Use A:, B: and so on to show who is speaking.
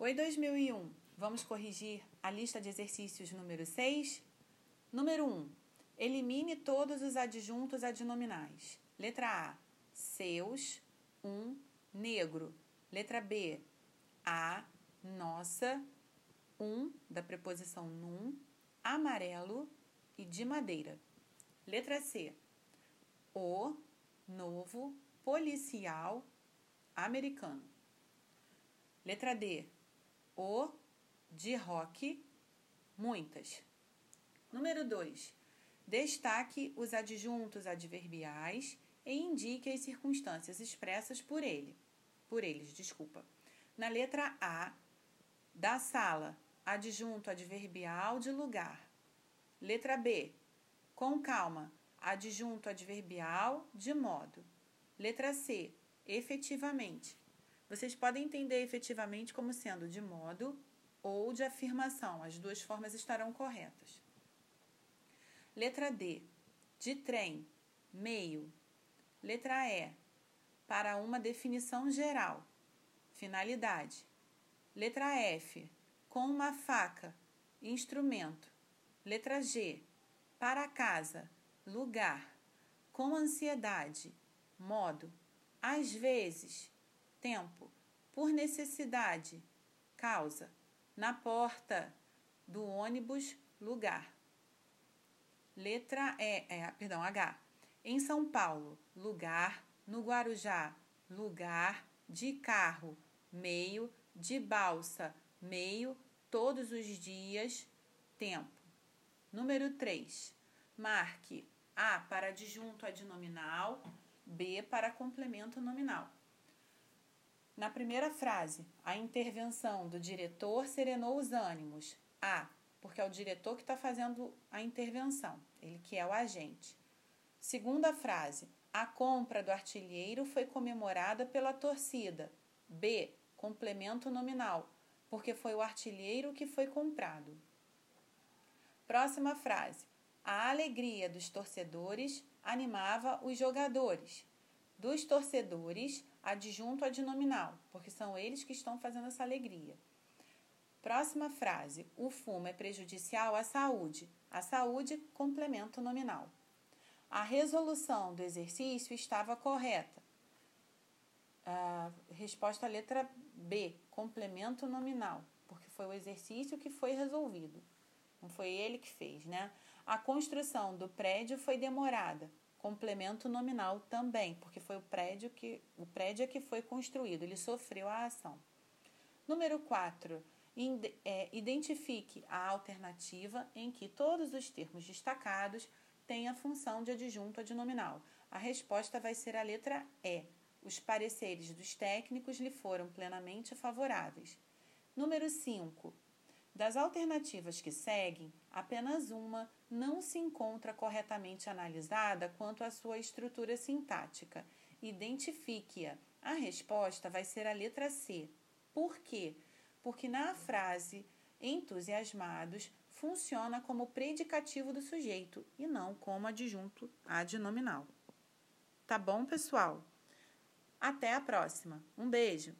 A: Oi 2001, vamos corrigir a lista de exercícios número 6? Número 1. Elimine todos os adjuntos adnominais. Letra A. Seus, um, negro. Letra B. A, nossa, um, da preposição num, amarelo e de madeira. Letra C. O, novo, policial, americano. Letra D o, de rock, muitas. Número 2. Destaque os adjuntos adverbiais e indique as circunstâncias expressas por ele. Por eles, desculpa. Na letra A, da sala, adjunto adverbial de lugar. Letra B, com calma, adjunto adverbial de modo. Letra C, efetivamente, vocês podem entender efetivamente como sendo de modo ou de afirmação. As duas formas estarão corretas. Letra D. De trem, meio. Letra E. Para uma definição geral. Finalidade. Letra F. Com uma faca, instrumento. Letra G. Para casa, lugar. Com ansiedade, modo. Às vezes, tempo, por necessidade, causa, na porta do ônibus, lugar. Letra E, é, perdão, H. Em São Paulo, lugar, no Guarujá, lugar, de carro, meio, de balsa, meio, todos os dias, tempo. Número 3. Marque A para adjunto adnominal, B para complemento nominal. Na primeira frase, a intervenção do diretor serenou os ânimos. A, porque é o diretor que está fazendo a intervenção, ele que é o agente. Segunda frase, a compra do artilheiro foi comemorada pela torcida. B, complemento nominal, porque foi o artilheiro que foi comprado. Próxima frase, a alegria dos torcedores animava os jogadores. Dos torcedores, adjunto adnominal, porque são eles que estão fazendo essa alegria. Próxima frase: o fumo é prejudicial à saúde. A saúde, complemento nominal. A resolução do exercício estava correta. A resposta à letra B, complemento nominal, porque foi o exercício que foi resolvido. Não foi ele que fez, né? A construção do prédio foi demorada complemento nominal também, porque foi o prédio que o prédio é que foi construído, ele sofreu a ação. Número 4. É, identifique a alternativa em que todos os termos destacados têm a função de adjunto adnominal. A resposta vai ser a letra E. Os pareceres dos técnicos lhe foram plenamente favoráveis. Número 5. Das alternativas que seguem, apenas uma não se encontra corretamente analisada quanto à sua estrutura sintática. Identifique-a. A resposta vai ser a letra C. Por quê? Porque na frase entusiasmados funciona como predicativo do sujeito e não como adjunto adnominal. Tá bom, pessoal? Até a próxima. Um beijo!